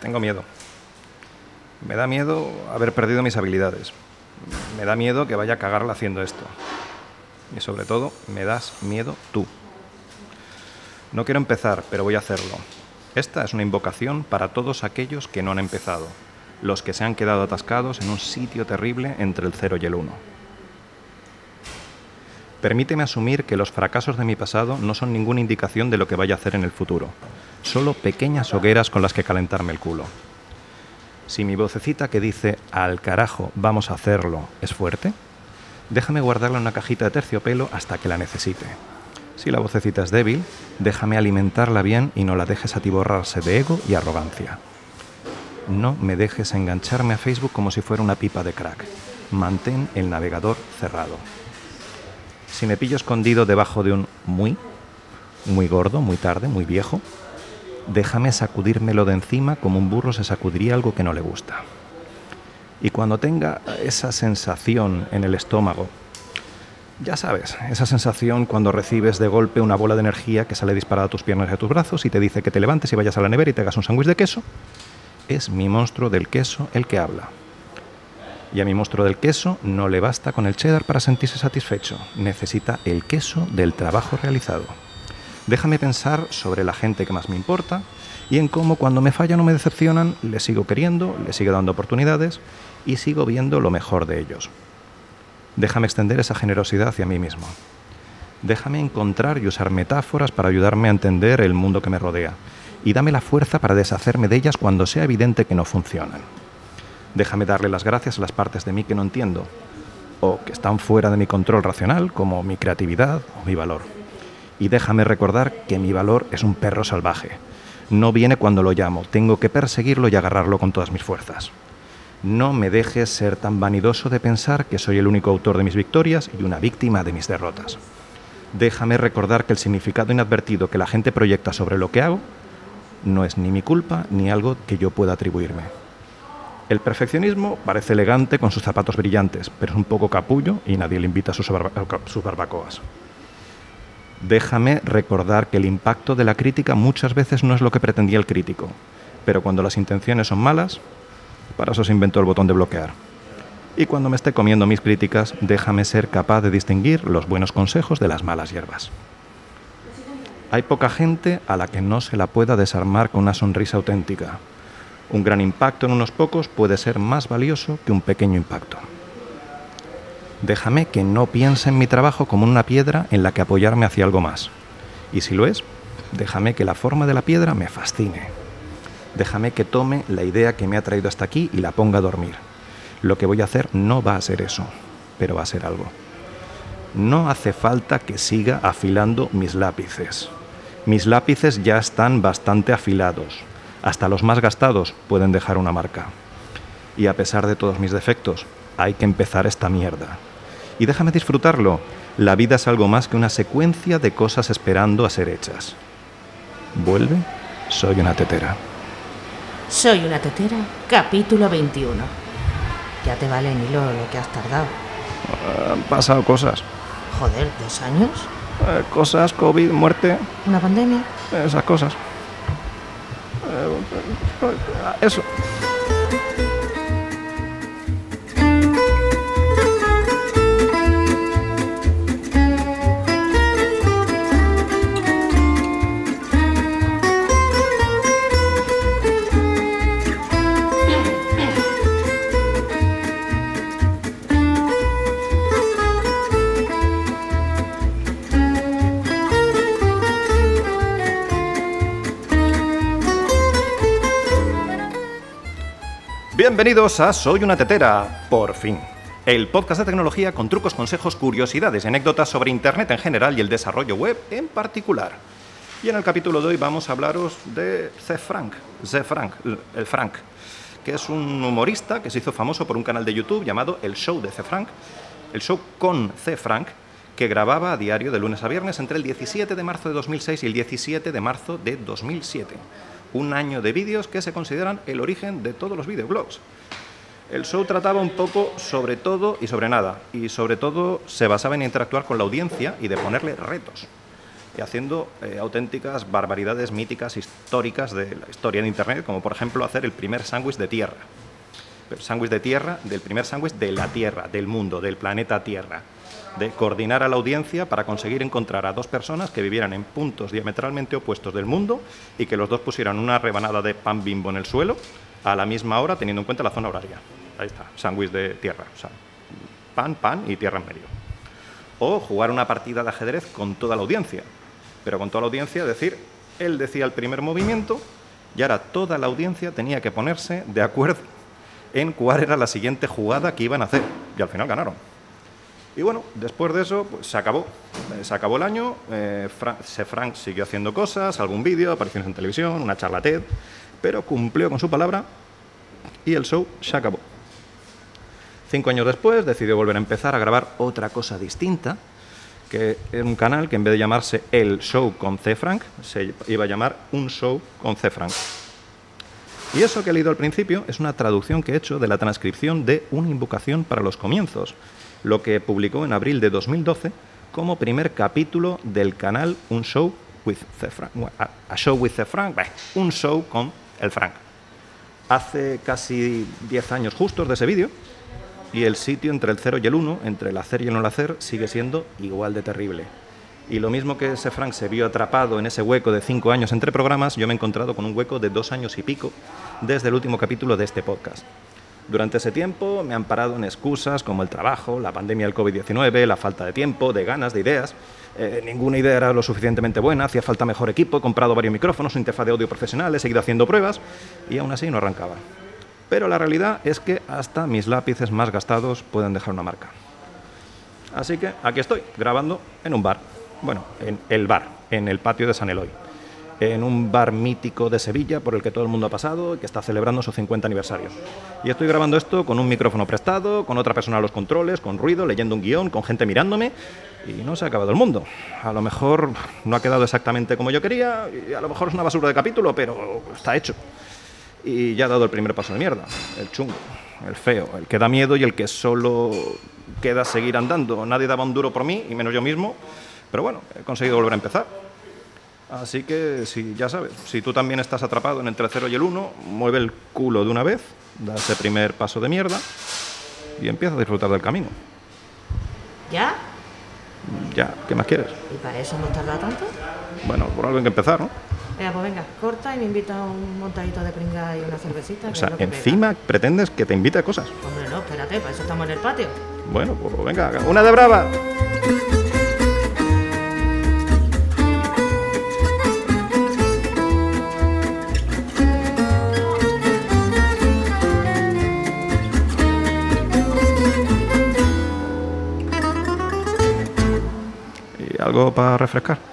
Tengo miedo. Me da miedo haber perdido mis habilidades. Me da miedo que vaya a cagarla haciendo esto. Y sobre todo, me das miedo tú. No quiero empezar, pero voy a hacerlo. Esta es una invocación para todos aquellos que no han empezado, los que se han quedado atascados en un sitio terrible entre el cero y el uno. Permíteme asumir que los fracasos de mi pasado no son ninguna indicación de lo que vaya a hacer en el futuro, solo pequeñas hogueras con las que calentarme el culo. Si mi vocecita que dice al carajo, vamos a hacerlo, es fuerte, déjame guardarla en una cajita de terciopelo hasta que la necesite. Si la vocecita es débil, déjame alimentarla bien y no la dejes atiborrarse de ego y arrogancia. No me dejes engancharme a Facebook como si fuera una pipa de crack. Mantén el navegador cerrado. Si me pillo escondido debajo de un muy, muy gordo, muy tarde, muy viejo, déjame sacudírmelo de encima como un burro se sacudiría algo que no le gusta. Y cuando tenga esa sensación en el estómago, ya sabes, esa sensación cuando recibes de golpe una bola de energía que sale disparada a tus piernas y a tus brazos y te dice que te levantes y vayas a la nevera y te hagas un sándwich de queso, es mi monstruo del queso el que habla. Y a mi monstruo del queso no le basta con el cheddar para sentirse satisfecho, necesita el queso del trabajo realizado. Déjame pensar sobre la gente que más me importa y en cómo cuando me fallan o me decepcionan, les sigo queriendo, les sigo dando oportunidades y sigo viendo lo mejor de ellos. Déjame extender esa generosidad hacia mí mismo. Déjame encontrar y usar metáforas para ayudarme a entender el mundo que me rodea. Y dame la fuerza para deshacerme de ellas cuando sea evidente que no funcionan. Déjame darle las gracias a las partes de mí que no entiendo o que están fuera de mi control racional, como mi creatividad o mi valor. Y déjame recordar que mi valor es un perro salvaje. No viene cuando lo llamo, tengo que perseguirlo y agarrarlo con todas mis fuerzas. No me dejes ser tan vanidoso de pensar que soy el único autor de mis victorias y una víctima de mis derrotas. Déjame recordar que el significado inadvertido que la gente proyecta sobre lo que hago no es ni mi culpa ni algo que yo pueda atribuirme. El perfeccionismo parece elegante con sus zapatos brillantes, pero es un poco capullo y nadie le invita a sus, barbacoas. Déjame recordar que el impacto de la crítica muchas veces no es lo que pretendía el crítico, pero cuando las intenciones son malas, para eso se inventó el botón de bloquear. Y cuando me esté comiendo mis críticas, déjame ser capaz de distinguir los buenos consejos de las malas hierbas. Hay poca gente a la que no se la pueda desarmar con una sonrisa auténtica, un gran impacto en unos pocos puede ser más valioso que un pequeño impacto. Déjame que no piense en mi trabajo como una piedra en la que apoyarme hacia algo más. Y si lo es, déjame que la forma de la piedra me fascine. Déjame que tome la idea que me ha traído hasta aquí y la ponga a dormir. Lo que voy a hacer no va a ser eso, pero va a ser algo. No hace falta que siga afilando mis lápices. Mis lápices ya están bastante afilados hasta los más gastados pueden dejar una marca. Y a pesar de todos mis defectos, hay que empezar esta mierda. Y déjame disfrutarlo. La vida es algo más que una secuencia de cosas esperando a ser hechas. Vuelve, soy una tetera. Soy una tetera, capítulo 21. Ya te vale, Nilo, lo que has tardado. Han pasado cosas. Joder, ¿dos años? Eh, cosas, COVID, muerte. ¿Una pandemia? Esas cosas. Eso. Bienvenidos a Soy una tetera, por fin. El podcast de tecnología con trucos, consejos, curiosidades y anécdotas sobre Internet en general y el desarrollo web en particular. Y en el capítulo de hoy vamos a hablaros de C. Frank. Frank, el Frank, que es un humorista que se hizo famoso por un canal de YouTube llamado El Show de C. Frank, el show con C. Frank, que grababa a diario de lunes a viernes entre el 17 de marzo de 2006 y el 17 de marzo de 2007 un año de vídeos que se consideran el origen de todos los videoblogs. El show trataba un poco sobre todo y sobre nada, y sobre todo se basaba en interactuar con la audiencia y de ponerle retos. y haciendo eh, auténticas barbaridades míticas históricas de la historia de Internet, como por ejemplo hacer el primer sándwich de tierra. El sándwich de tierra, del primer sándwich de la Tierra, del mundo, del planeta Tierra. De coordinar a la audiencia para conseguir encontrar a dos personas que vivieran en puntos diametralmente opuestos del mundo y que los dos pusieran una rebanada de pan bimbo en el suelo a la misma hora, teniendo en cuenta la zona horaria. Ahí está, sándwich de tierra. O sea, pan, pan y tierra en medio. O jugar una partida de ajedrez con toda la audiencia. Pero con toda la audiencia, decir, él decía el primer movimiento y ahora toda la audiencia tenía que ponerse de acuerdo en cuál era la siguiente jugada que iban a hacer. Y al final ganaron. Y bueno, después de eso, pues se acabó. Eh, se acabó el año, eh, Frank siguió haciendo cosas, algún vídeo, apariciones en televisión, una charla TED, pero cumplió con su palabra y el show se acabó. Cinco años después decidió volver a empezar a grabar otra cosa distinta, que era un canal que en vez de llamarse El Show con C. Frank, se iba a llamar Un Show con C. Frank. Y eso que he leído al principio es una traducción que he hecho de la transcripción de Una invocación para los comienzos, lo que publicó en abril de 2012 como primer capítulo del canal Un Show with the Frank. A Show with the Frank, un show con el Frank. Hace casi 10 años justos de ese vídeo, y el sitio entre el 0 y el 1, entre el hacer y el no hacer, sigue siendo igual de terrible. Y lo mismo que ese Frank se vio atrapado en ese hueco de 5 años entre programas, yo me he encontrado con un hueco de 2 años y pico desde el último capítulo de este podcast. Durante ese tiempo me han parado en excusas como el trabajo, la pandemia del COVID-19, la falta de tiempo, de ganas, de ideas. Eh, ninguna idea era lo suficientemente buena, hacía falta mejor equipo, he comprado varios micrófonos, interfaz de audio profesional, he seguido haciendo pruebas y aún así no arrancaba. Pero la realidad es que hasta mis lápices más gastados pueden dejar una marca. Así que aquí estoy, grabando en un bar. Bueno, en el bar, en el patio de San Eloy. En un bar mítico de Sevilla por el que todo el mundo ha pasado y que está celebrando su 50 aniversario. Y estoy grabando esto con un micrófono prestado, con otra persona a los controles, con ruido, leyendo un guion, con gente mirándome y no se ha acabado el mundo. A lo mejor no ha quedado exactamente como yo quería y a lo mejor es una basura de capítulo, pero está hecho y ya ha dado el primer paso de mierda, el chungo, el feo, el que da miedo y el que solo queda seguir andando. Nadie daba un duro por mí, y menos yo mismo, pero bueno, he conseguido volver a empezar. Así que, si ya sabes, si tú también estás atrapado en entre el 0 y el 1, mueve el culo de una vez, da ese primer paso de mierda y empieza a disfrutar del camino. ¿Ya? Ya, ¿qué más quieres? ¿Y para eso hemos tardado tanto? Bueno, por algo hay que empezar, ¿no? Venga, pues venga, corta y me invita a un montadito de pringa y una cervecita. O sea, encima pretendes que te invite a cosas. Hombre, no, espérate, para eso estamos en el patio. Bueno, pues venga, una de brava. Para refrescar?